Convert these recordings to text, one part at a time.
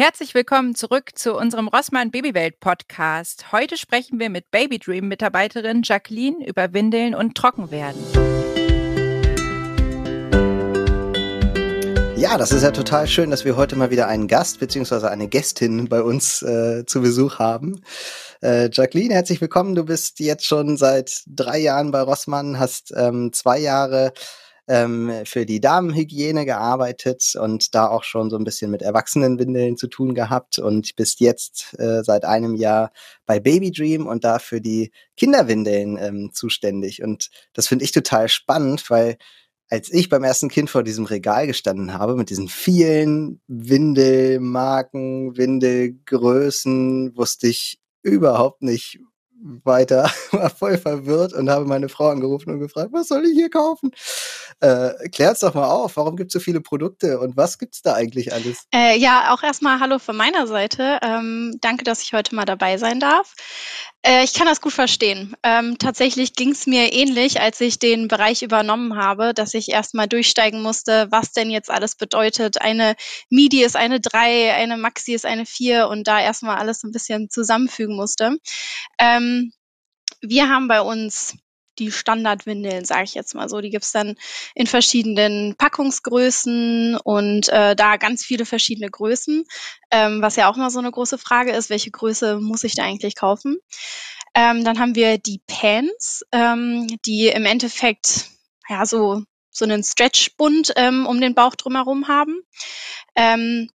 Herzlich willkommen zurück zu unserem Rossmann Babywelt Podcast. Heute sprechen wir mit Baby Dream Mitarbeiterin Jacqueline über Windeln und Trockenwerden. Ja, das ist ja total schön, dass wir heute mal wieder einen Gast bzw. eine Gästin bei uns äh, zu Besuch haben. Äh, Jacqueline, herzlich willkommen. Du bist jetzt schon seit drei Jahren bei Rossmann, hast ähm, zwei Jahre ähm, für die Damenhygiene gearbeitet und da auch schon so ein bisschen mit Erwachsenenwindeln zu tun gehabt und bist jetzt äh, seit einem Jahr bei Baby Dream und da für die Kinderwindeln ähm, zuständig. Und das finde ich total spannend, weil als ich beim ersten Kind vor diesem Regal gestanden habe, mit diesen vielen Windelmarken, Windelgrößen, wusste ich überhaupt nicht, weiter, voll verwirrt und habe meine Frau angerufen und gefragt, was soll ich hier kaufen? Äh, klärt's doch mal auf, warum gibt es so viele Produkte und was gibt's da eigentlich alles? Äh, ja, auch erstmal Hallo von meiner Seite. Ähm, danke, dass ich heute mal dabei sein darf. Äh, ich kann das gut verstehen. Ähm, tatsächlich ging es mir ähnlich, als ich den Bereich übernommen habe, dass ich erstmal durchsteigen musste, was denn jetzt alles bedeutet. Eine MIDI ist eine 3, eine Maxi ist eine 4 und da erstmal alles ein bisschen zusammenfügen musste. Ähm, wir haben bei uns die Standardwindeln, sage ich jetzt mal so. Die gibt's dann in verschiedenen Packungsgrößen und äh, da ganz viele verschiedene Größen, ähm, was ja auch mal so eine große Frage ist, welche Größe muss ich da eigentlich kaufen? Ähm, dann haben wir die Pants, ähm, die im Endeffekt ja so so einen Stretchbund ähm, um den Bauch drumherum haben. Ähm,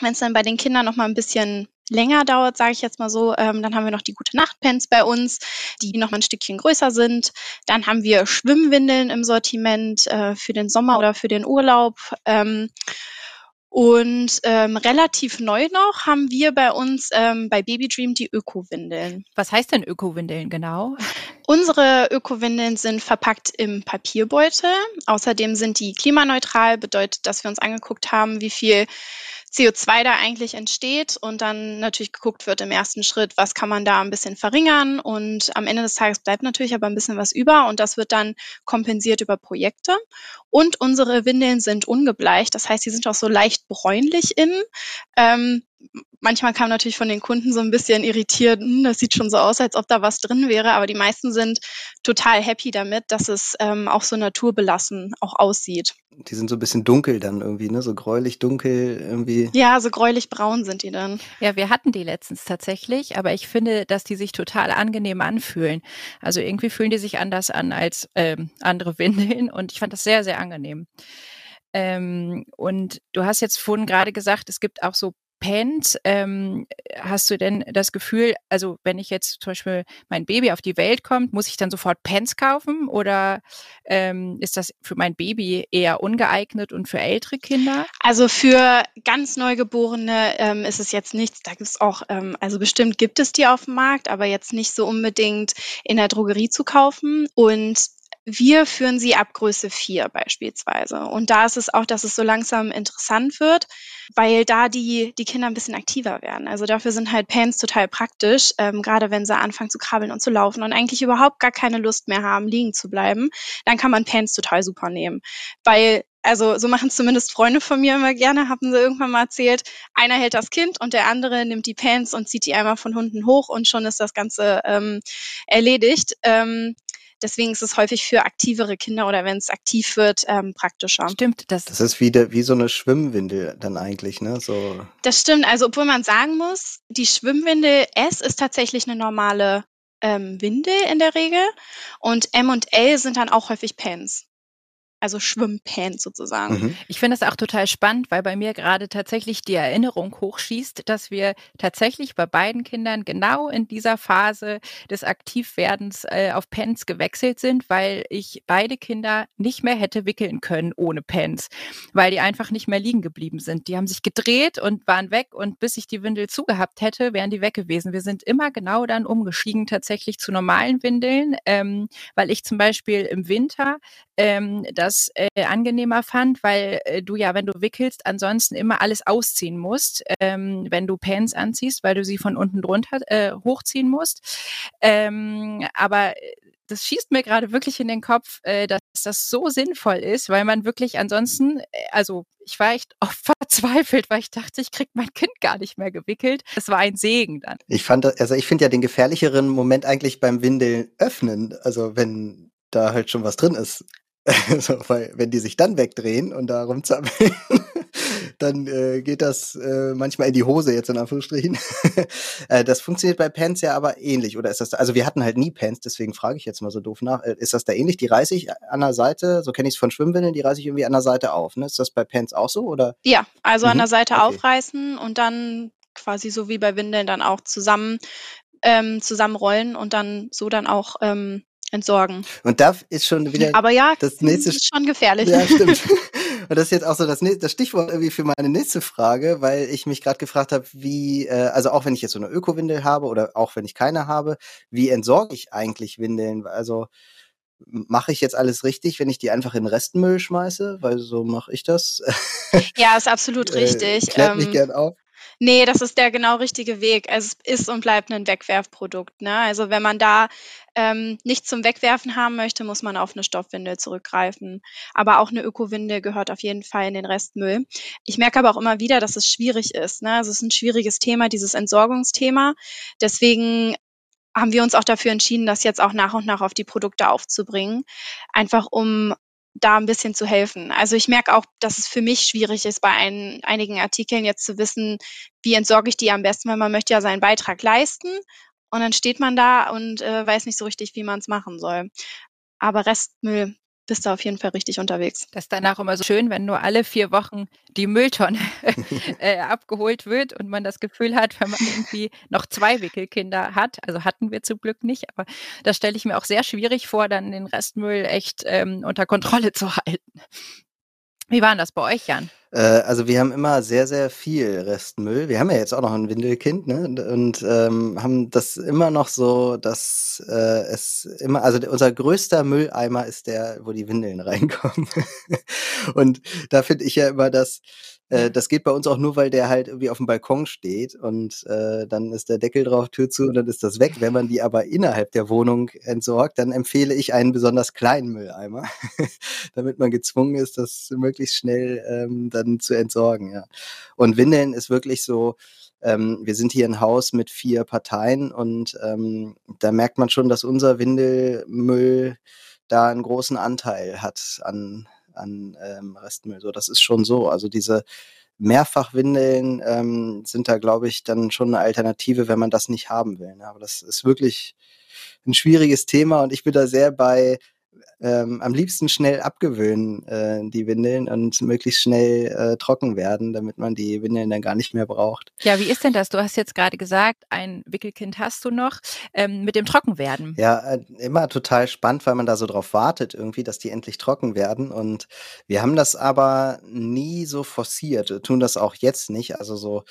Wenn es dann bei den Kindern noch mal ein bisschen länger dauert, sage ich jetzt mal so. Ähm, dann haben wir noch die gute Nachtpens bei uns, die noch mal ein Stückchen größer sind. Dann haben wir Schwimmwindeln im Sortiment äh, für den Sommer oder für den Urlaub. Ähm, und ähm, relativ neu noch haben wir bei uns ähm, bei Baby Dream die Öko-Windeln. Was heißt denn Öko-Windeln genau? Unsere Öko-Windeln sind verpackt im Papierbeutel. Außerdem sind die klimaneutral, bedeutet, dass wir uns angeguckt haben, wie viel CO2 da eigentlich entsteht und dann natürlich geguckt wird im ersten Schritt, was kann man da ein bisschen verringern und am Ende des Tages bleibt natürlich aber ein bisschen was über und das wird dann kompensiert über Projekte. Und unsere Windeln sind ungebleicht, das heißt, sie sind auch so leicht bräunlich innen. Ähm, manchmal kam natürlich von den Kunden so ein bisschen irritiert, hm, das sieht schon so aus, als ob da was drin wäre, aber die meisten sind total happy damit, dass es ähm, auch so naturbelassen auch aussieht. Die sind so ein bisschen dunkel dann irgendwie, ne? So gräulich dunkel irgendwie. Ja, so gräulich braun sind die dann. Ja, wir hatten die letztens tatsächlich, aber ich finde, dass die sich total angenehm anfühlen. Also irgendwie fühlen die sich anders an als ähm, andere Windeln und ich fand das sehr, sehr angenehm. Ähm, und du hast jetzt vorhin gerade gesagt, es gibt auch so Pants, ähm, hast du denn das Gefühl, also wenn ich jetzt zum Beispiel mein Baby auf die Welt kommt, muss ich dann sofort Pants kaufen oder ähm, ist das für mein Baby eher ungeeignet und für ältere Kinder? Also für ganz Neugeborene ähm, ist es jetzt nichts. Da gibt es auch, ähm, also bestimmt gibt es die auf dem Markt, aber jetzt nicht so unbedingt in der Drogerie zu kaufen. Und wir führen sie ab Größe 4 beispielsweise. Und da ist es auch, dass es so langsam interessant wird, weil da die, die Kinder ein bisschen aktiver werden. Also dafür sind halt Pants total praktisch, ähm, gerade wenn sie anfangen zu krabbeln und zu laufen und eigentlich überhaupt gar keine Lust mehr haben, liegen zu bleiben, dann kann man Pants total super nehmen. Weil also so machen zumindest Freunde von mir immer gerne, haben sie irgendwann mal erzählt, einer hält das Kind und der andere nimmt die Pants und zieht die einmal von unten hoch und schon ist das Ganze ähm, erledigt. Ähm, Deswegen ist es häufig für aktivere Kinder oder wenn es aktiv wird, ähm, praktischer. Stimmt, das. Das ist wie, de, wie so eine Schwimmwindel dann eigentlich, ne? So. Das stimmt. Also, obwohl man sagen muss, die Schwimmwindel S ist tatsächlich eine normale ähm, Windel in der Regel und M und L sind dann auch häufig Pens also Schwimmpants sozusagen. Mhm. Ich finde das auch total spannend, weil bei mir gerade tatsächlich die Erinnerung hochschießt, dass wir tatsächlich bei beiden Kindern genau in dieser Phase des Aktivwerdens äh, auf Pants gewechselt sind, weil ich beide Kinder nicht mehr hätte wickeln können ohne Pants, weil die einfach nicht mehr liegen geblieben sind. Die haben sich gedreht und waren weg und bis ich die Windel zugehabt hätte, wären die weg gewesen. Wir sind immer genau dann umgestiegen tatsächlich zu normalen Windeln, ähm, weil ich zum Beispiel im Winter ähm, das äh, angenehmer fand, weil äh, du ja, wenn du wickelst, ansonsten immer alles ausziehen musst, ähm, wenn du Pants anziehst, weil du sie von unten drunter äh, hochziehen musst. Ähm, aber das schießt mir gerade wirklich in den Kopf, äh, dass das so sinnvoll ist, weil man wirklich ansonsten, äh, also ich war echt oft verzweifelt, weil ich dachte, ich krieg mein Kind gar nicht mehr gewickelt. Es war ein Segen dann. Ich fand, also ich finde ja den gefährlicheren Moment eigentlich beim Windeln öffnen, also wenn da halt schon was drin ist. Also, weil wenn die sich dann wegdrehen und da rumzappeln, dann äh, geht das äh, manchmal in die Hose jetzt in Anführungsstrichen. äh, das funktioniert bei Pants ja aber ähnlich, oder ist das, da, also wir hatten halt nie Pants, deswegen frage ich jetzt mal so doof nach. Äh, ist das da ähnlich? Die reiße ich an der Seite, so kenne ich es von Schwimmwindeln, die reiße ich irgendwie an der Seite auf. Ne? Ist das bei Pants auch so? Oder? Ja, also mhm. an der Seite okay. aufreißen und dann quasi so wie bei Windeln dann auch zusammen ähm, zusammenrollen und dann so dann auch ähm, entsorgen. Und da ist schon wieder Aber ja, das nächste ist schon gefährlich. Ja, stimmt. Und das ist jetzt auch so das, das Stichwort irgendwie für meine nächste Frage, weil ich mich gerade gefragt habe, wie, äh, also auch wenn ich jetzt so eine Öko-Windel habe oder auch wenn ich keine habe, wie entsorge ich eigentlich Windeln? Also mache ich jetzt alles richtig, wenn ich die einfach in Restmüll schmeiße? Weil so mache ich das. Ja, ist absolut äh, richtig. Klärt mich ähm, gern auf. Nee, das ist der genau richtige Weg. Es ist und bleibt ein Wegwerfprodukt. Ne? Also wenn man da ähm, nichts zum Wegwerfen haben möchte, muss man auf eine Stoffwindel zurückgreifen. Aber auch eine Ökowindel gehört auf jeden Fall in den Restmüll. Ich merke aber auch immer wieder, dass es schwierig ist. Ne? Also es ist ein schwieriges Thema, dieses Entsorgungsthema. Deswegen haben wir uns auch dafür entschieden, das jetzt auch nach und nach auf die Produkte aufzubringen. Einfach um da ein bisschen zu helfen. Also ich merke auch, dass es für mich schwierig ist, bei ein, einigen Artikeln jetzt zu wissen, wie entsorge ich die am besten, weil man möchte ja seinen Beitrag leisten und dann steht man da und äh, weiß nicht so richtig, wie man es machen soll. Aber Restmüll bist du auf jeden Fall richtig unterwegs. Das ist danach immer so schön, wenn nur alle vier Wochen die Mülltonne äh, abgeholt wird und man das Gefühl hat, wenn man irgendwie noch zwei Wickelkinder hat, also hatten wir zum Glück nicht, aber das stelle ich mir auch sehr schwierig vor, dann den Restmüll echt ähm, unter Kontrolle zu halten. Wie war denn das bei euch, Jan? Äh, also wir haben immer sehr, sehr viel Restmüll. Wir haben ja jetzt auch noch ein Windelkind, ne? Und ähm, haben das immer noch so, dass äh, es immer, also unser größter Mülleimer ist der, wo die Windeln reinkommen. und da finde ich ja immer, dass äh, das geht bei uns auch nur, weil der halt irgendwie auf dem Balkon steht und äh, dann ist der Deckel drauf, Tür zu und dann ist das weg. Wenn man die aber innerhalb der Wohnung entsorgt, dann empfehle ich einen besonders kleinen Mülleimer, damit man gezwungen ist, das möglichst schnell ähm, dann zu entsorgen. Ja. Und Windeln ist wirklich so, ähm, wir sind hier ein Haus mit vier Parteien und ähm, da merkt man schon, dass unser Windelmüll da einen großen Anteil hat an an ähm, Restmüll. So, das ist schon so. Also diese Mehrfachwindeln ähm, sind da, glaube ich, dann schon eine Alternative, wenn man das nicht haben will. Ne? Aber das ist wirklich ein schwieriges Thema und ich bin da sehr bei ähm, am liebsten schnell abgewöhnen, äh, die Windeln und möglichst schnell äh, trocken werden, damit man die Windeln dann gar nicht mehr braucht. Ja, wie ist denn das? Du hast jetzt gerade gesagt, ein Wickelkind hast du noch ähm, mit dem Trockenwerden. Ja, äh, immer total spannend, weil man da so drauf wartet, irgendwie, dass die endlich trocken werden. Und wir haben das aber nie so forciert, tun das auch jetzt nicht. Also so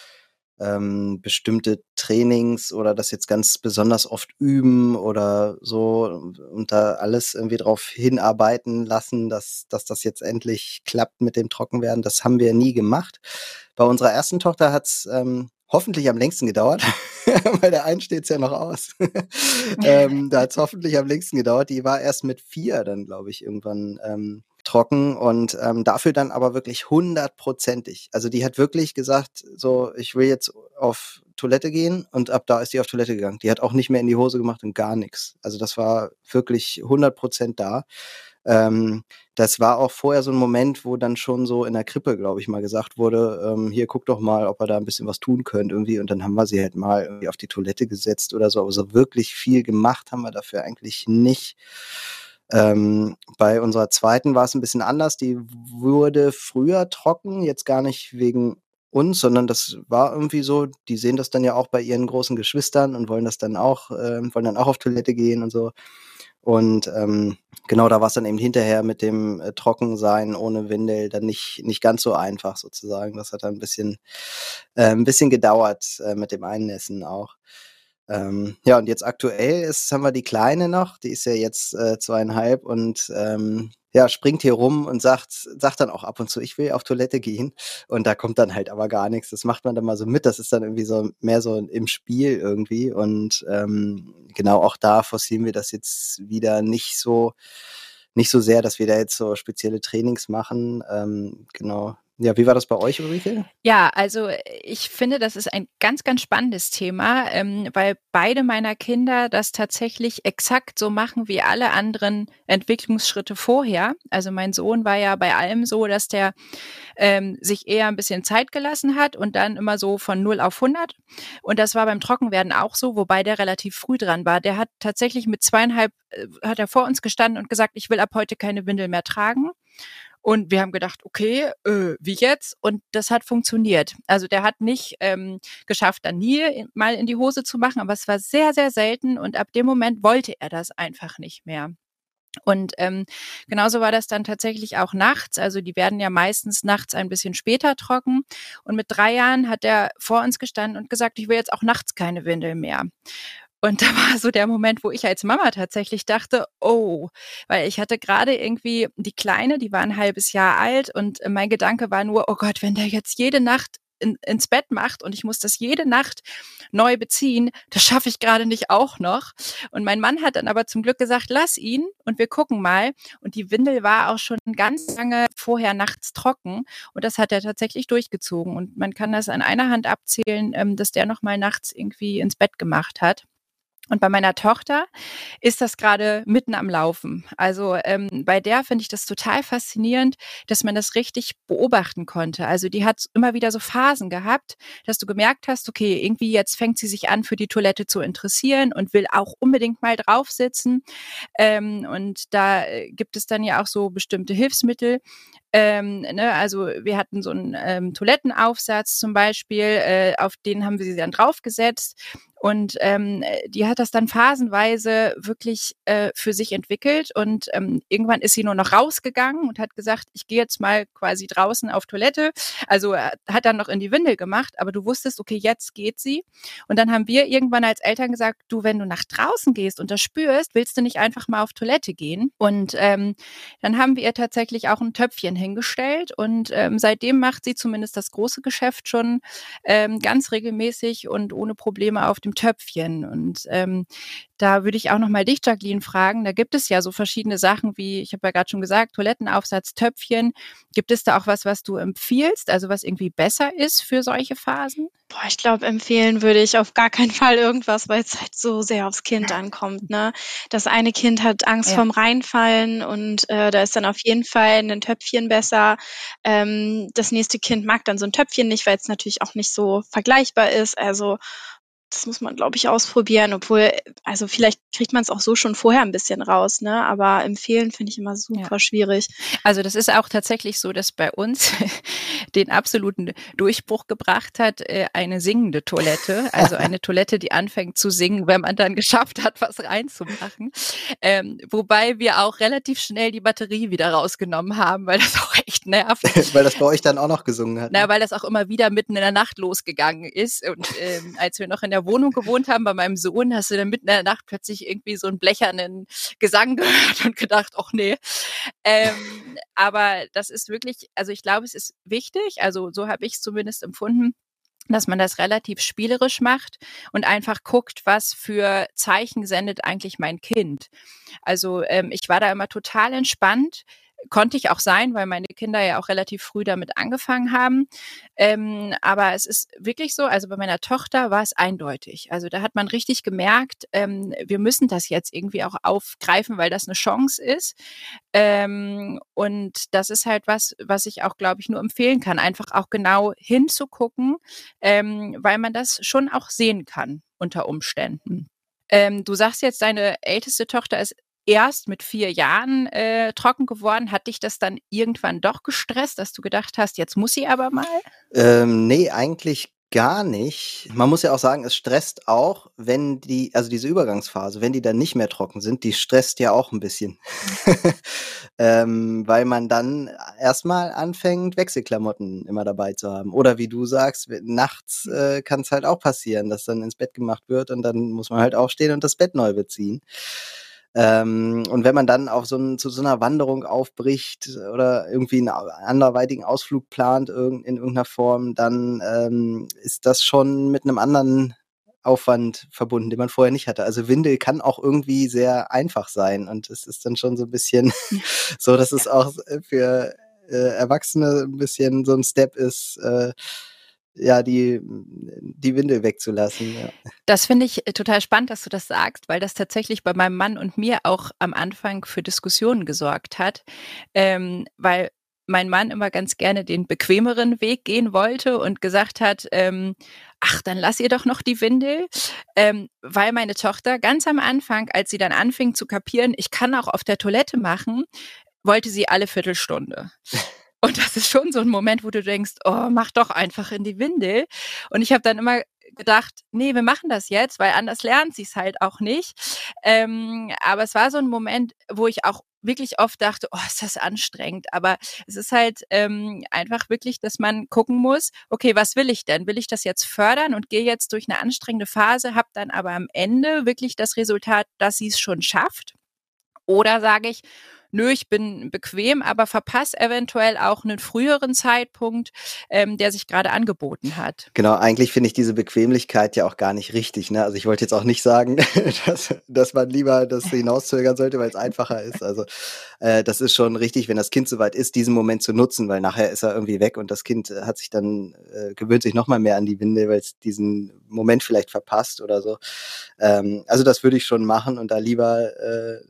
ähm, bestimmte Trainings oder das jetzt ganz besonders oft üben oder so und da alles irgendwie drauf hinarbeiten lassen, dass, dass das jetzt endlich klappt mit dem Trockenwerden. Das haben wir nie gemacht. Bei unserer ersten Tochter hat's ähm, hoffentlich am längsten gedauert, weil der einen steht's ja noch aus. ähm, da hat's hoffentlich am längsten gedauert. Die war erst mit vier dann, glaube ich, irgendwann ähm, trocken und ähm, dafür dann aber wirklich hundertprozentig. Also die hat wirklich gesagt, so ich will jetzt auf Toilette gehen und ab da ist die auf Toilette gegangen. Die hat auch nicht mehr in die Hose gemacht und gar nichts. Also das war wirklich hundertprozent da. Ähm, das war auch vorher so ein Moment, wo dann schon so in der Krippe, glaube ich, mal gesagt wurde, ähm, hier guck doch mal, ob er da ein bisschen was tun könnt irgendwie. Und dann haben wir sie halt mal irgendwie auf die Toilette gesetzt oder so. Aber so wirklich viel gemacht haben wir dafür eigentlich nicht. Ähm, bei unserer zweiten war es ein bisschen anders. Die wurde früher trocken, jetzt gar nicht wegen uns, sondern das war irgendwie so, die sehen das dann ja auch bei ihren großen Geschwistern und wollen das dann auch, äh, wollen dann auch auf Toilette gehen und so. Und ähm, genau, da war es dann eben hinterher mit dem äh, Trockensein ohne Windel dann nicht, nicht ganz so einfach sozusagen. Das hat dann ein bisschen, äh, ein bisschen gedauert äh, mit dem Einnässen auch. Ähm, ja, und jetzt aktuell ist, haben wir die Kleine noch, die ist ja jetzt äh, zweieinhalb und ähm, ja, springt hier rum und sagt, sagt dann auch ab und zu, ich will auf Toilette gehen. Und da kommt dann halt aber gar nichts. Das macht man dann mal so mit. Das ist dann irgendwie so mehr so im Spiel irgendwie. Und ähm, genau auch da forcieren wir das jetzt wieder nicht so, nicht so sehr, dass wir da jetzt so spezielle Trainings machen. Ähm, genau, ja, wie war das bei euch, Ulrike? Ja, also ich finde, das ist ein ganz, ganz spannendes Thema, ähm, weil beide meiner Kinder das tatsächlich exakt so machen wie alle anderen Entwicklungsschritte vorher. Also mein Sohn war ja bei allem so, dass der ähm, sich eher ein bisschen Zeit gelassen hat und dann immer so von 0 auf 100. Und das war beim Trockenwerden auch so, wobei der relativ früh dran war. Der hat tatsächlich mit zweieinhalb, äh, hat er vor uns gestanden und gesagt, ich will ab heute keine Windel mehr tragen. Und wir haben gedacht, okay, äh, wie jetzt? Und das hat funktioniert. Also der hat nicht ähm, geschafft, dann nie mal in die Hose zu machen, aber es war sehr, sehr selten. Und ab dem Moment wollte er das einfach nicht mehr. Und ähm, genauso war das dann tatsächlich auch nachts. Also die werden ja meistens nachts ein bisschen später trocken. Und mit drei Jahren hat er vor uns gestanden und gesagt, ich will jetzt auch nachts keine Windel mehr. Und da war so der Moment, wo ich als Mama tatsächlich dachte, oh, weil ich hatte gerade irgendwie die Kleine, die war ein halbes Jahr alt und mein Gedanke war nur, oh Gott, wenn der jetzt jede Nacht in, ins Bett macht und ich muss das jede Nacht neu beziehen, das schaffe ich gerade nicht auch noch. Und mein Mann hat dann aber zum Glück gesagt, lass ihn und wir gucken mal. Und die Windel war auch schon ganz lange vorher nachts trocken und das hat er tatsächlich durchgezogen. Und man kann das an einer Hand abzählen, ähm, dass der noch mal nachts irgendwie ins Bett gemacht hat. Und bei meiner Tochter ist das gerade mitten am Laufen. Also ähm, bei der finde ich das total faszinierend, dass man das richtig beobachten konnte. Also die hat immer wieder so Phasen gehabt, dass du gemerkt hast, okay, irgendwie jetzt fängt sie sich an, für die Toilette zu interessieren und will auch unbedingt mal drauf sitzen. Ähm, und da äh, gibt es dann ja auch so bestimmte Hilfsmittel, ähm, ne, also wir hatten so einen ähm, Toilettenaufsatz zum Beispiel, äh, auf den haben wir sie dann draufgesetzt und ähm, die hat das dann phasenweise wirklich äh, für sich entwickelt. Und ähm, irgendwann ist sie nur noch rausgegangen und hat gesagt, ich gehe jetzt mal quasi draußen auf Toilette. Also äh, hat dann noch in die Windel gemacht, aber du wusstest, okay, jetzt geht sie. Und dann haben wir irgendwann als Eltern gesagt, du, wenn du nach draußen gehst und das spürst, willst du nicht einfach mal auf Toilette gehen? Und ähm, dann haben wir ihr tatsächlich auch ein Töpfchen hingestellt. Und ähm, seitdem macht sie zumindest das große Geschäft schon ähm, ganz regelmäßig und ohne Probleme auf dem Töpfchen. Und ähm, da würde ich auch noch mal dich, Jacqueline, fragen. Da gibt es ja so verschiedene Sachen wie, ich habe ja gerade schon gesagt, Toilettenaufsatz, Töpfchen. Gibt es da auch was, was du empfiehlst, also was irgendwie besser ist für solche Phasen? Boah, ich glaube, empfehlen würde ich auf gar keinen Fall irgendwas, weil es halt so sehr aufs Kind ankommt. Ne? Das eine Kind hat Angst ja. vorm Reinfallen und äh, da ist dann auf jeden Fall ein Töpfchen besser. Ähm, das nächste Kind mag dann so ein Töpfchen nicht, weil es natürlich auch nicht so vergleichbar ist. Also das muss man, glaube ich, ausprobieren, obwohl, also vielleicht kriegt man es auch so schon vorher ein bisschen raus, ne? Aber empfehlen finde ich immer super ja. schwierig. Also das ist auch tatsächlich so, dass bei uns den absoluten Durchbruch gebracht hat, äh, eine singende Toilette. Also eine Toilette, die anfängt zu singen, wenn man dann geschafft hat, was reinzumachen. Ähm, wobei wir auch relativ schnell die Batterie wieder rausgenommen haben, weil das auch echt nervt. weil das bei euch dann auch noch gesungen hat. Na, ne? weil das auch immer wieder mitten in der Nacht losgegangen ist. Und ähm, als wir noch in der Wohnung gewohnt haben bei meinem Sohn, hast du dann mitten in der Nacht plötzlich irgendwie so einen blechernen Gesang gehört und gedacht, ach nee. Ähm, aber das ist wirklich, also ich glaube, es ist wichtig, also so habe ich es zumindest empfunden, dass man das relativ spielerisch macht und einfach guckt, was für Zeichen sendet eigentlich mein Kind. Also ähm, ich war da immer total entspannt konnte ich auch sein, weil meine Kinder ja auch relativ früh damit angefangen haben. Ähm, aber es ist wirklich so, also bei meiner Tochter war es eindeutig. Also da hat man richtig gemerkt, ähm, wir müssen das jetzt irgendwie auch aufgreifen, weil das eine Chance ist. Ähm, und das ist halt was, was ich auch, glaube ich, nur empfehlen kann, einfach auch genau hinzugucken, ähm, weil man das schon auch sehen kann unter Umständen. Ähm, du sagst jetzt, deine älteste Tochter ist erst mit vier Jahren äh, trocken geworden. Hat dich das dann irgendwann doch gestresst, dass du gedacht hast, jetzt muss sie aber mal? Ähm, nee, eigentlich gar nicht. Man muss ja auch sagen, es stresst auch, wenn die, also diese Übergangsphase, wenn die dann nicht mehr trocken sind, die stresst ja auch ein bisschen. ähm, weil man dann erstmal anfängt, Wechselklamotten immer dabei zu haben. Oder wie du sagst, nachts äh, kann es halt auch passieren, dass dann ins Bett gemacht wird und dann muss man halt aufstehen und das Bett neu beziehen. Ähm, und wenn man dann auf so ein, zu so einer Wanderung aufbricht oder irgendwie einen anderweitigen Ausflug plant in irgendeiner Form, dann ähm, ist das schon mit einem anderen Aufwand verbunden, den man vorher nicht hatte. Also Windel kann auch irgendwie sehr einfach sein und es ist dann schon so ein bisschen so, dass es auch für äh, Erwachsene ein bisschen so ein Step ist, äh, ja, die, die Windel wegzulassen. Ja. Das finde ich äh, total spannend, dass du das sagst, weil das tatsächlich bei meinem Mann und mir auch am Anfang für Diskussionen gesorgt hat, ähm, weil mein Mann immer ganz gerne den bequemeren Weg gehen wollte und gesagt hat, ähm, ach, dann lass ihr doch noch die Windel, ähm, weil meine Tochter ganz am Anfang, als sie dann anfing zu kapieren, ich kann auch auf der Toilette machen, wollte sie alle Viertelstunde. Und das ist schon so ein Moment, wo du denkst, oh, mach doch einfach in die Windel. Und ich habe dann immer gedacht, nee, wir machen das jetzt, weil anders lernt sie es halt auch nicht. Ähm, aber es war so ein Moment, wo ich auch wirklich oft dachte, oh, ist das anstrengend. Aber es ist halt ähm, einfach wirklich, dass man gucken muss, okay, was will ich denn? Will ich das jetzt fördern und gehe jetzt durch eine anstrengende Phase, habe dann aber am Ende wirklich das Resultat, dass sie es schon schafft? Oder sage ich, nö, ich bin bequem, aber verpasse eventuell auch einen früheren Zeitpunkt, ähm, der sich gerade angeboten hat. Genau, eigentlich finde ich diese Bequemlichkeit ja auch gar nicht richtig. Ne? Also ich wollte jetzt auch nicht sagen, dass, dass man lieber das hinauszögern sollte, weil es einfacher ist. Also äh, das ist schon richtig, wenn das Kind soweit ist, diesen Moment zu nutzen, weil nachher ist er irgendwie weg und das Kind hat sich dann, äh, gewöhnt sich nochmal mehr an die Winde, weil es diesen Moment vielleicht verpasst oder so. Ähm, also das würde ich schon machen und da lieber äh,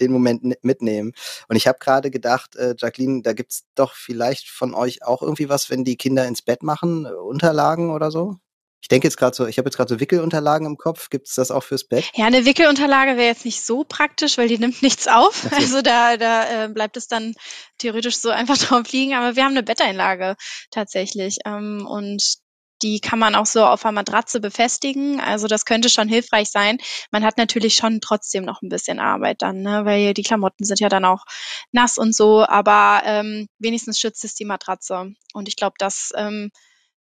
den Moment mitnehmen. Und ich habe gerade gedacht, äh, Jacqueline, da gibt's doch vielleicht von euch auch irgendwie was, wenn die Kinder ins Bett machen, äh, Unterlagen oder so? Ich denke jetzt gerade so, ich habe jetzt gerade so Wickelunterlagen im Kopf. Gibt es das auch fürs Bett? Ja, eine Wickelunterlage wäre jetzt nicht so praktisch, weil die nimmt nichts auf. Okay. Also da, da äh, bleibt es dann theoretisch so einfach drauf liegen. Aber wir haben eine Betteinlage tatsächlich. Ähm, und die kann man auch so auf der Matratze befestigen. Also das könnte schon hilfreich sein. Man hat natürlich schon trotzdem noch ein bisschen Arbeit dann, ne? weil die Klamotten sind ja dann auch nass und so. Aber ähm, wenigstens schützt es die Matratze. Und ich glaube, das ähm,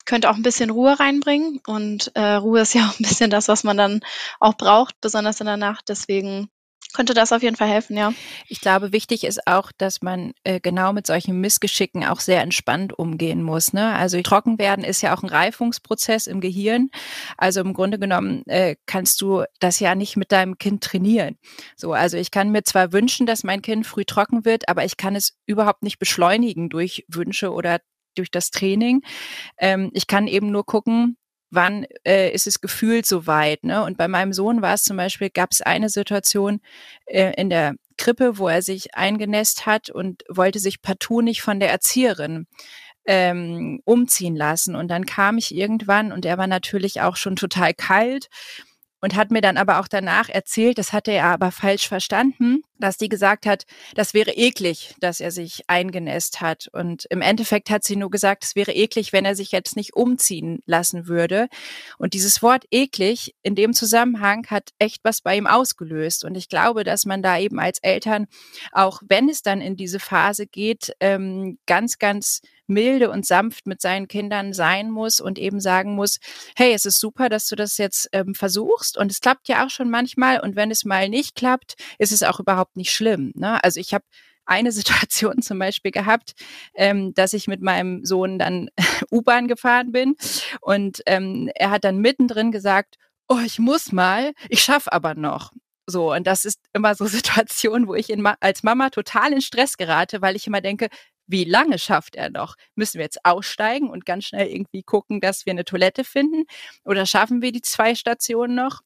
könnte auch ein bisschen Ruhe reinbringen. Und äh, Ruhe ist ja auch ein bisschen das, was man dann auch braucht, besonders in der Nacht. Deswegen könnte das auf jeden Fall helfen, ja. Ich glaube, wichtig ist auch, dass man äh, genau mit solchen Missgeschicken auch sehr entspannt umgehen muss. Ne? Also trocken werden ist ja auch ein Reifungsprozess im Gehirn. Also im Grunde genommen äh, kannst du das ja nicht mit deinem Kind trainieren. So, also ich kann mir zwar wünschen, dass mein Kind früh trocken wird, aber ich kann es überhaupt nicht beschleunigen durch Wünsche oder durch das Training. Ähm, ich kann eben nur gucken, wann äh, ist es gefühlt so weit. Ne? Und bei meinem Sohn war es zum Beispiel, gab es eine Situation äh, in der Krippe, wo er sich eingenässt hat und wollte sich partout nicht von der Erzieherin ähm, umziehen lassen. Und dann kam ich irgendwann und er war natürlich auch schon total kalt und hat mir dann aber auch danach erzählt, das hatte er aber falsch verstanden, dass die gesagt hat, das wäre eklig, dass er sich eingenässt hat. Und im Endeffekt hat sie nur gesagt, es wäre eklig, wenn er sich jetzt nicht umziehen lassen würde. Und dieses Wort eklig in dem Zusammenhang hat echt was bei ihm ausgelöst. Und ich glaube, dass man da eben als Eltern, auch wenn es dann in diese Phase geht, ähm, ganz, ganz milde und sanft mit seinen Kindern sein muss und eben sagen muss, hey, es ist super, dass du das jetzt ähm, versuchst und es klappt ja auch schon manchmal und wenn es mal nicht klappt, ist es auch überhaupt nicht schlimm. Ne? Also ich habe eine Situation zum Beispiel gehabt, ähm, dass ich mit meinem Sohn dann U-Bahn gefahren bin und ähm, er hat dann mittendrin gesagt, oh, ich muss mal, ich schaffe aber noch. So, und das ist immer so Situation, wo ich in, als Mama total in Stress gerate, weil ich immer denke, wie lange schafft er noch? Müssen wir jetzt aussteigen und ganz schnell irgendwie gucken, dass wir eine Toilette finden? Oder schaffen wir die zwei Stationen noch?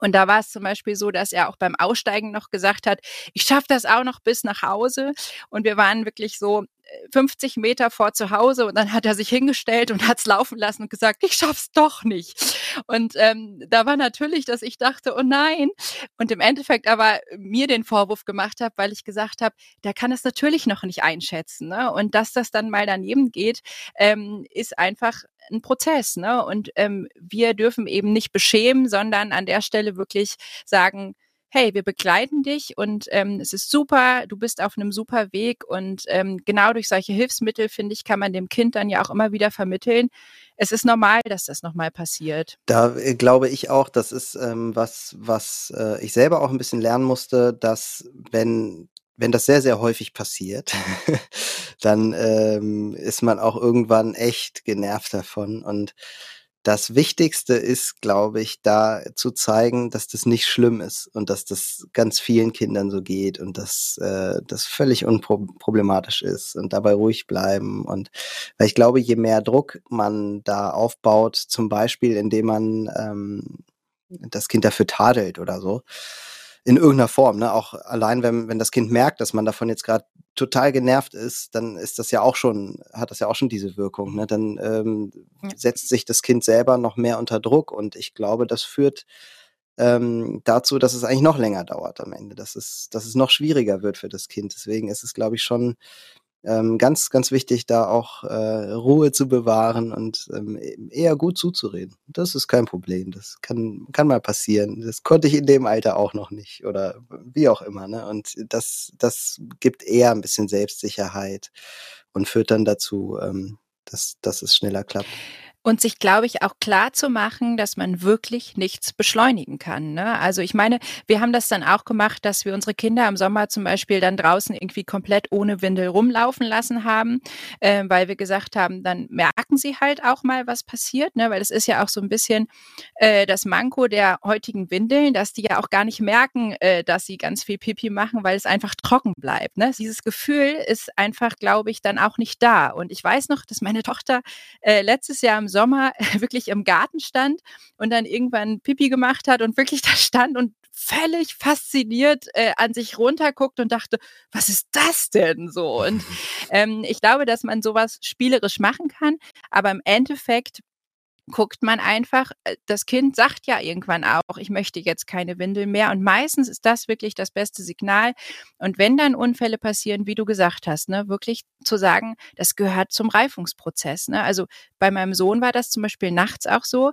Und da war es zum Beispiel so, dass er auch beim Aussteigen noch gesagt hat, ich schaffe das auch noch bis nach Hause. Und wir waren wirklich so 50 Meter vor zu Hause und dann hat er sich hingestellt und hat es laufen lassen und gesagt, ich schaff's doch nicht. Und ähm, da war natürlich, dass ich dachte, oh nein. Und im Endeffekt aber mir den Vorwurf gemacht habe, weil ich gesagt habe, der kann es natürlich noch nicht einschätzen. Ne? Und dass das dann mal daneben geht, ähm, ist einfach ein Prozess. Ne? Und ähm, wir dürfen eben nicht beschämen, sondern an der Stelle wirklich sagen, hey, wir begleiten dich und ähm, es ist super, du bist auf einem super Weg und ähm, genau durch solche Hilfsmittel, finde ich, kann man dem Kind dann ja auch immer wieder vermitteln, es ist normal, dass das nochmal passiert. Da äh, glaube ich auch, das ist ähm, was, was äh, ich selber auch ein bisschen lernen musste, dass wenn wenn das sehr, sehr häufig passiert, dann ähm, ist man auch irgendwann echt genervt davon. Und das Wichtigste ist, glaube ich, da zu zeigen, dass das nicht schlimm ist und dass das ganz vielen Kindern so geht und dass äh, das völlig unproblematisch ist und dabei ruhig bleiben. Und weil ich glaube, je mehr Druck man da aufbaut, zum Beispiel indem man ähm, das Kind dafür tadelt oder so, in irgendeiner Form, ne? Auch allein, wenn, wenn das Kind merkt, dass man davon jetzt gerade total genervt ist, dann ist das ja auch schon, hat das ja auch schon diese Wirkung. Ne? Dann ähm, ja. setzt sich das Kind selber noch mehr unter Druck und ich glaube, das führt ähm, dazu, dass es eigentlich noch länger dauert am Ende, dass es, dass es noch schwieriger wird für das Kind. Deswegen ist es, glaube ich, schon ähm, ganz, ganz wichtig, da auch äh, Ruhe zu bewahren und ähm, eher gut zuzureden. Das ist kein Problem. Das kann, kann mal passieren. Das konnte ich in dem Alter auch noch nicht oder wie auch immer. Ne? Und das, das gibt eher ein bisschen Selbstsicherheit und führt dann dazu, ähm, dass, dass es schneller klappt und sich, glaube ich, auch klar zu machen, dass man wirklich nichts beschleunigen kann. Ne? Also ich meine, wir haben das dann auch gemacht, dass wir unsere Kinder im Sommer zum Beispiel dann draußen irgendwie komplett ohne Windel rumlaufen lassen haben, äh, weil wir gesagt haben, dann merken sie halt auch mal, was passiert, ne? weil es ist ja auch so ein bisschen äh, das Manko der heutigen Windeln, dass die ja auch gar nicht merken, äh, dass sie ganz viel Pipi machen, weil es einfach trocken bleibt. Ne? Dieses Gefühl ist einfach, glaube ich, dann auch nicht da. Und ich weiß noch, dass meine Tochter äh, letztes Jahr im Sommer wirklich im Garten stand und dann irgendwann Pipi gemacht hat und wirklich da stand und völlig fasziniert äh, an sich runterguckt und dachte, was ist das denn so? Und ähm, ich glaube, dass man sowas spielerisch machen kann, aber im Endeffekt guckt man einfach, äh, das Kind sagt ja irgendwann auch, ich möchte jetzt keine Windel mehr. Und meistens ist das wirklich das beste Signal. Und wenn dann Unfälle passieren, wie du gesagt hast, ne, wirklich zu sagen, das gehört zum Reifungsprozess. Ne? Also bei meinem Sohn war das zum Beispiel nachts auch so,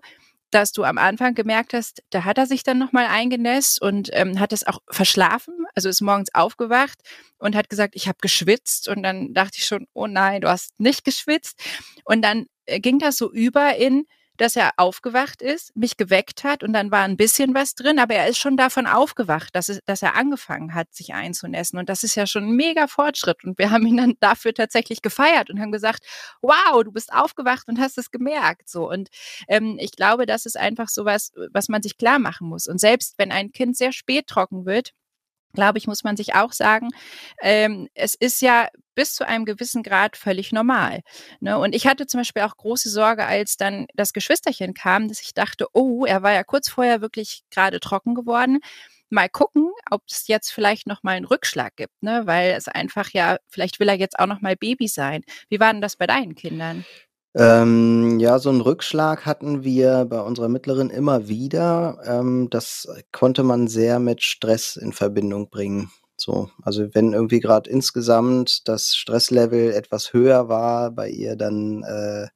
dass du am Anfang gemerkt hast, da hat er sich dann nochmal eingenässt und ähm, hat es auch verschlafen, also ist morgens aufgewacht und hat gesagt, ich habe geschwitzt und dann dachte ich schon, oh nein, du hast nicht geschwitzt und dann äh, ging das so über in, dass er aufgewacht ist, mich geweckt hat und dann war ein bisschen was drin, aber er ist schon davon aufgewacht, dass, es, dass er angefangen hat, sich einzunässen. Und das ist ja schon ein mega Fortschritt. Und wir haben ihn dann dafür tatsächlich gefeiert und haben gesagt, wow, du bist aufgewacht und hast es gemerkt. So. Und ähm, ich glaube, das ist einfach so was, was man sich klar machen muss. Und selbst wenn ein Kind sehr spät trocken wird, glaube ich, muss man sich auch sagen, ähm, es ist ja bis zu einem gewissen Grad völlig normal. Ne? Und ich hatte zum Beispiel auch große Sorge, als dann das Geschwisterchen kam, dass ich dachte, oh, er war ja kurz vorher wirklich gerade trocken geworden. Mal gucken, ob es jetzt vielleicht noch mal einen Rückschlag gibt, ne? weil es einfach ja, vielleicht will er jetzt auch noch mal Baby sein. Wie war denn das bei deinen Kindern? Ähm, ja, so 'n Rückschlag hatten wir bei unserer Mittleren immer wieder. Ähm, das konnte man sehr mit Stress in Verbindung bringen. So, also wenn irgendwie gerade insgesamt das Stresslevel etwas höher war bei ihr, dann, äh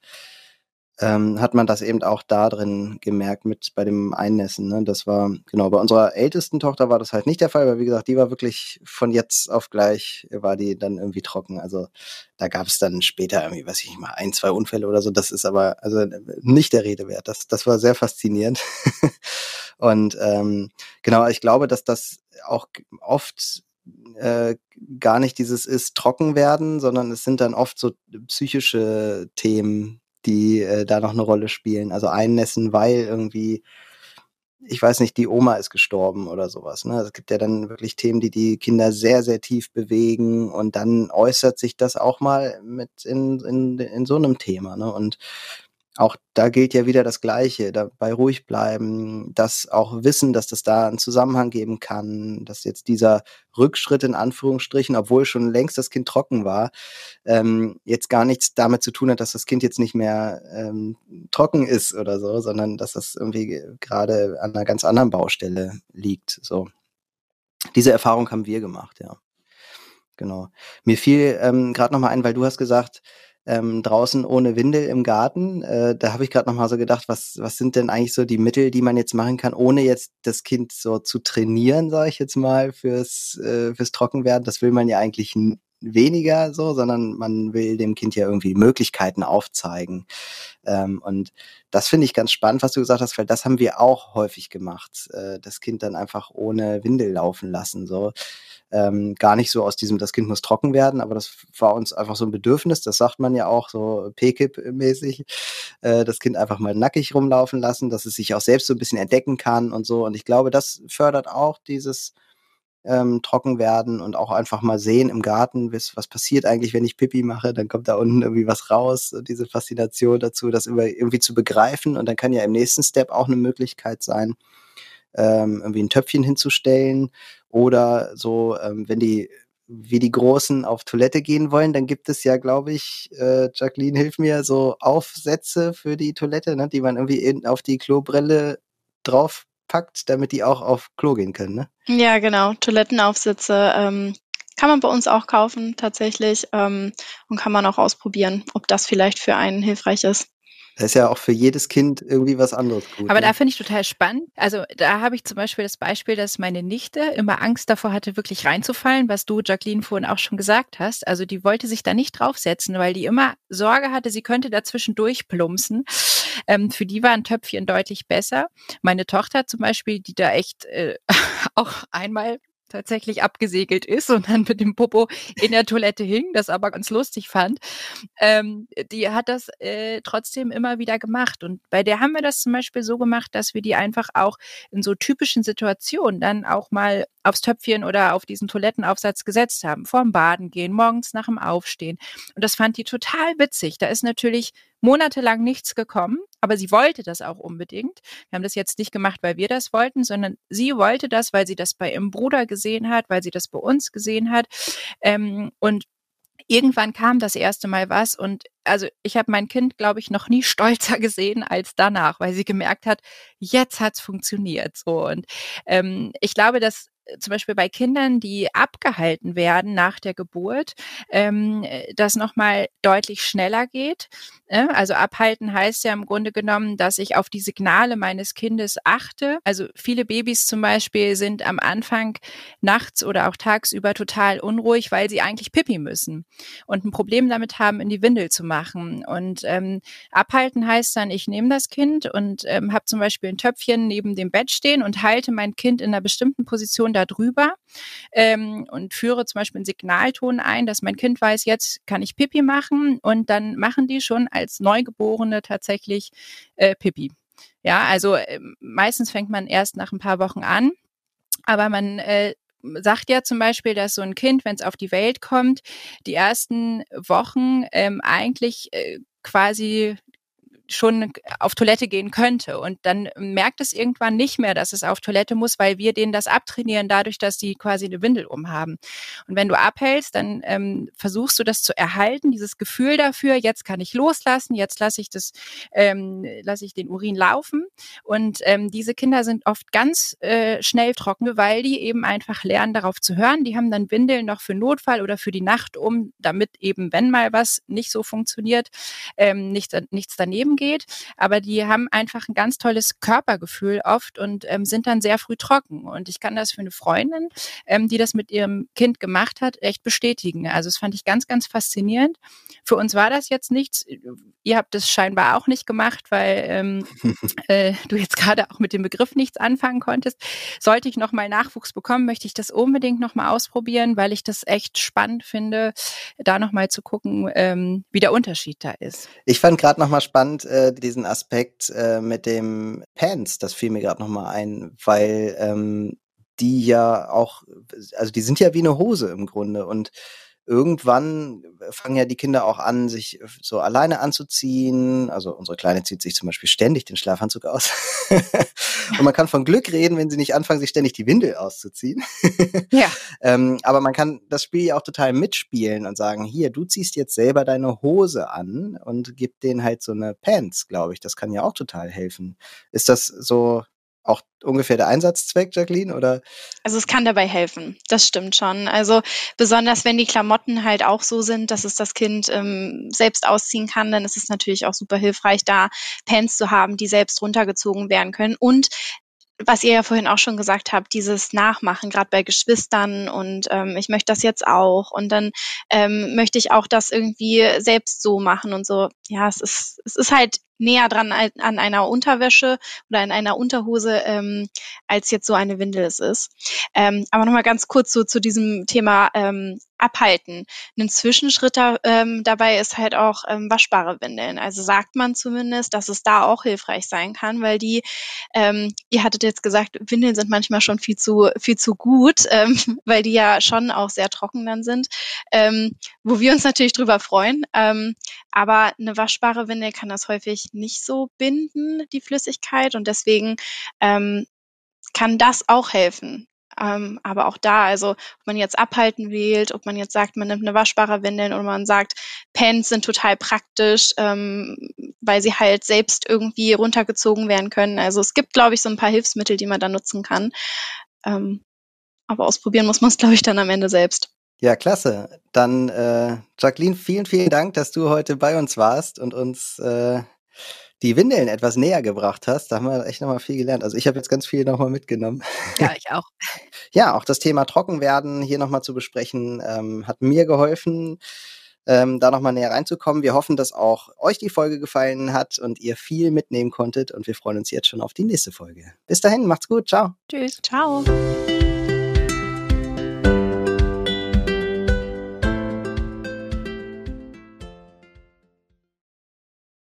ähm, hat man das eben auch da drin gemerkt mit bei dem Einnässen. Ne? Das war, genau, bei unserer ältesten Tochter war das halt nicht der Fall, weil wie gesagt, die war wirklich von jetzt auf gleich, war die dann irgendwie trocken. Also da gab es dann später irgendwie, weiß ich nicht mal, ein, zwei Unfälle oder so. Das ist aber also nicht der Rede wert. Das, das war sehr faszinierend. Und ähm, genau, ich glaube, dass das auch oft äh, gar nicht dieses ist trocken werden, sondern es sind dann oft so psychische Themen, die äh, da noch eine Rolle spielen. Also einnässen, weil irgendwie, ich weiß nicht, die Oma ist gestorben oder sowas. Ne? Es gibt ja dann wirklich Themen, die die Kinder sehr, sehr tief bewegen und dann äußert sich das auch mal mit in, in, in so einem Thema. Ne? Und auch da gilt ja wieder das Gleiche, dabei ruhig bleiben, das auch wissen, dass das da einen Zusammenhang geben kann, dass jetzt dieser Rückschritt in Anführungsstrichen, obwohl schon längst das Kind trocken war, ähm, jetzt gar nichts damit zu tun hat, dass das Kind jetzt nicht mehr ähm, trocken ist oder so, sondern dass das irgendwie gerade an einer ganz anderen Baustelle liegt. So. Diese Erfahrung haben wir gemacht, ja. Genau. Mir fiel ähm, gerade nochmal ein, weil du hast gesagt, ähm, draußen ohne Windel im Garten. Äh, da habe ich gerade noch mal so gedacht, was, was sind denn eigentlich so die Mittel, die man jetzt machen kann, ohne jetzt das Kind so zu trainieren, sage ich jetzt mal, fürs, äh, fürs Trockenwerden. Das will man ja eigentlich weniger so, sondern man will dem Kind ja irgendwie Möglichkeiten aufzeigen. Ähm, und das finde ich ganz spannend, was du gesagt hast, weil das haben wir auch häufig gemacht. Äh, das Kind dann einfach ohne Windel laufen lassen. So. Ähm, gar nicht so aus diesem, das Kind muss trocken werden, aber das war uns einfach so ein Bedürfnis, das sagt man ja auch so PKIP-mäßig, äh, das Kind einfach mal nackig rumlaufen lassen, dass es sich auch selbst so ein bisschen entdecken kann und so. Und ich glaube, das fördert auch dieses ähm, trocken werden und auch einfach mal sehen im Garten, was, was passiert eigentlich, wenn ich Pipi mache, dann kommt da unten irgendwie was raus, diese Faszination dazu, das irgendwie zu begreifen und dann kann ja im nächsten Step auch eine Möglichkeit sein, ähm, irgendwie ein Töpfchen hinzustellen oder so, ähm, wenn die wie die Großen auf Toilette gehen wollen, dann gibt es ja, glaube ich, äh, Jacqueline, hilf mir, so Aufsätze für die Toilette, ne, die man irgendwie in, auf die Klobrille drauf packt, damit die auch auf Klo gehen können, ne? Ja, genau. Toilettenaufsätze ähm, kann man bei uns auch kaufen tatsächlich ähm, und kann man auch ausprobieren, ob das vielleicht für einen hilfreich ist. Da ist ja auch für jedes Kind irgendwie was anderes gut. Aber ne? da finde ich total spannend. Also da habe ich zum Beispiel das Beispiel, dass meine Nichte immer Angst davor hatte, wirklich reinzufallen, was du, Jacqueline, vorhin auch schon gesagt hast. Also die wollte sich da nicht draufsetzen, weil die immer Sorge hatte, sie könnte dazwischen durchplumpsen. Ähm, für die war ein Töpfchen deutlich besser. Meine Tochter zum Beispiel, die da echt äh, auch einmal tatsächlich abgesegelt ist und dann mit dem Popo in der Toilette hing, das aber ganz lustig fand, ähm, die hat das äh, trotzdem immer wieder gemacht. Und bei der haben wir das zum Beispiel so gemacht, dass wir die einfach auch in so typischen Situationen dann auch mal aufs Töpfchen oder auf diesen Toilettenaufsatz gesetzt haben, vorm Baden gehen, morgens nach dem Aufstehen. Und das fand die total witzig. Da ist natürlich monatelang nichts gekommen, aber sie wollte das auch unbedingt. Wir haben das jetzt nicht gemacht, weil wir das wollten, sondern sie wollte das, weil sie das bei ihrem Bruder gesehen hat, weil sie das bei uns gesehen hat. Ähm, und irgendwann kam das erste Mal was und also ich habe mein Kind, glaube ich, noch nie stolzer gesehen als danach, weil sie gemerkt hat, jetzt hat's funktioniert. So und ähm, ich glaube, dass zum Beispiel bei Kindern, die abgehalten werden nach der Geburt, ähm, das nochmal deutlich schneller geht. Äh? Also abhalten heißt ja im Grunde genommen, dass ich auf die Signale meines Kindes achte. Also viele Babys zum Beispiel sind am Anfang nachts oder auch tagsüber total unruhig, weil sie eigentlich pipi müssen und ein Problem damit haben, in die Windel zu machen. Und ähm, abhalten heißt dann, ich nehme das Kind und ähm, habe zum Beispiel ein Töpfchen neben dem Bett stehen und halte mein Kind in einer bestimmten Position darüber ähm, und führe zum Beispiel einen Signalton ein, dass mein Kind weiß, jetzt kann ich Pipi machen und dann machen die schon als Neugeborene tatsächlich äh, Pipi. Ja, also äh, meistens fängt man erst nach ein paar Wochen an, aber man äh, sagt ja zum Beispiel, dass so ein Kind, wenn es auf die Welt kommt, die ersten Wochen ähm, eigentlich äh, quasi schon auf Toilette gehen könnte. Und dann merkt es irgendwann nicht mehr, dass es auf Toilette muss, weil wir denen das abtrainieren, dadurch, dass die quasi eine Windel umhaben. Und wenn du abhältst, dann ähm, versuchst du das zu erhalten, dieses Gefühl dafür, jetzt kann ich loslassen, jetzt lasse ich das, ähm, lasse ich den Urin laufen. Und ähm, diese Kinder sind oft ganz äh, schnell trocken, weil die eben einfach lernen, darauf zu hören. Die haben dann Windeln noch für Notfall oder für die Nacht um, damit eben, wenn mal was nicht so funktioniert, ähm, nicht, nichts daneben geht geht, aber die haben einfach ein ganz tolles Körpergefühl oft und ähm, sind dann sehr früh trocken. Und ich kann das für eine Freundin, ähm, die das mit ihrem Kind gemacht hat, echt bestätigen. Also das fand ich ganz, ganz faszinierend. Für uns war das jetzt nichts. Ihr habt es scheinbar auch nicht gemacht, weil ähm, äh, du jetzt gerade auch mit dem Begriff nichts anfangen konntest. Sollte ich nochmal Nachwuchs bekommen, möchte ich das unbedingt nochmal ausprobieren, weil ich das echt spannend finde, da nochmal zu gucken, ähm, wie der Unterschied da ist. Ich fand gerade nochmal spannend, äh, diesen Aspekt äh, mit dem Pants, das fiel mir gerade nochmal ein, weil ähm, die ja auch, also die sind ja wie eine Hose im Grunde und irgendwann fangen ja die Kinder auch an, sich so alleine anzuziehen. Also unsere Kleine zieht sich zum Beispiel ständig den Schlafanzug aus. und man kann von Glück reden, wenn sie nicht anfangen, sich ständig die Windel auszuziehen. ja. ähm, aber man kann das Spiel ja auch total mitspielen und sagen, hier, du ziehst jetzt selber deine Hose an und gib denen halt so eine Pants, glaube ich. Das kann ja auch total helfen. Ist das so auch ungefähr der Einsatzzweck, Jacqueline? Oder? Also es kann dabei helfen, das stimmt schon. Also besonders wenn die Klamotten halt auch so sind, dass es das Kind ähm, selbst ausziehen kann, dann ist es natürlich auch super hilfreich, da Pants zu haben, die selbst runtergezogen werden können. Und was ihr ja vorhin auch schon gesagt habt, dieses Nachmachen, gerade bei Geschwistern und ähm, ich möchte das jetzt auch und dann ähm, möchte ich auch das irgendwie selbst so machen und so. Ja, es ist, es ist halt näher dran an einer Unterwäsche oder an einer Unterhose, ähm, als jetzt so eine Windel es ist. Ähm, aber nochmal ganz kurz so zu diesem Thema ähm, abhalten. Ein Zwischenschritt da, ähm, dabei ist halt auch ähm, waschbare Windeln. Also sagt man zumindest, dass es da auch hilfreich sein kann, weil die, ähm, ihr hattet jetzt gesagt, Windeln sind manchmal schon viel zu viel zu gut, ähm, weil die ja schon auch sehr trocken dann sind, ähm, wo wir uns natürlich drüber freuen. Ähm, aber eine waschbare Windel kann das häufig nicht so binden, die Flüssigkeit, und deswegen ähm, kann das auch helfen. Ähm, aber auch da, also ob man jetzt abhalten wählt, ob man jetzt sagt, man nimmt eine waschbare Windel oder man sagt, Pants sind total praktisch, ähm, weil sie halt selbst irgendwie runtergezogen werden können. Also es gibt, glaube ich, so ein paar Hilfsmittel, die man da nutzen kann. Ähm, aber ausprobieren muss man es, glaube ich, dann am Ende selbst. Ja, klasse. Dann, äh, Jacqueline, vielen, vielen Dank, dass du heute bei uns warst und uns äh, die Windeln etwas näher gebracht hast. Da haben wir echt nochmal viel gelernt. Also ich habe jetzt ganz viel nochmal mitgenommen. Ja, ich auch. ja, auch das Thema Trockenwerden hier nochmal zu besprechen, ähm, hat mir geholfen, ähm, da nochmal näher reinzukommen. Wir hoffen, dass auch euch die Folge gefallen hat und ihr viel mitnehmen konntet. Und wir freuen uns jetzt schon auf die nächste Folge. Bis dahin, macht's gut. Ciao. Tschüss. Ciao.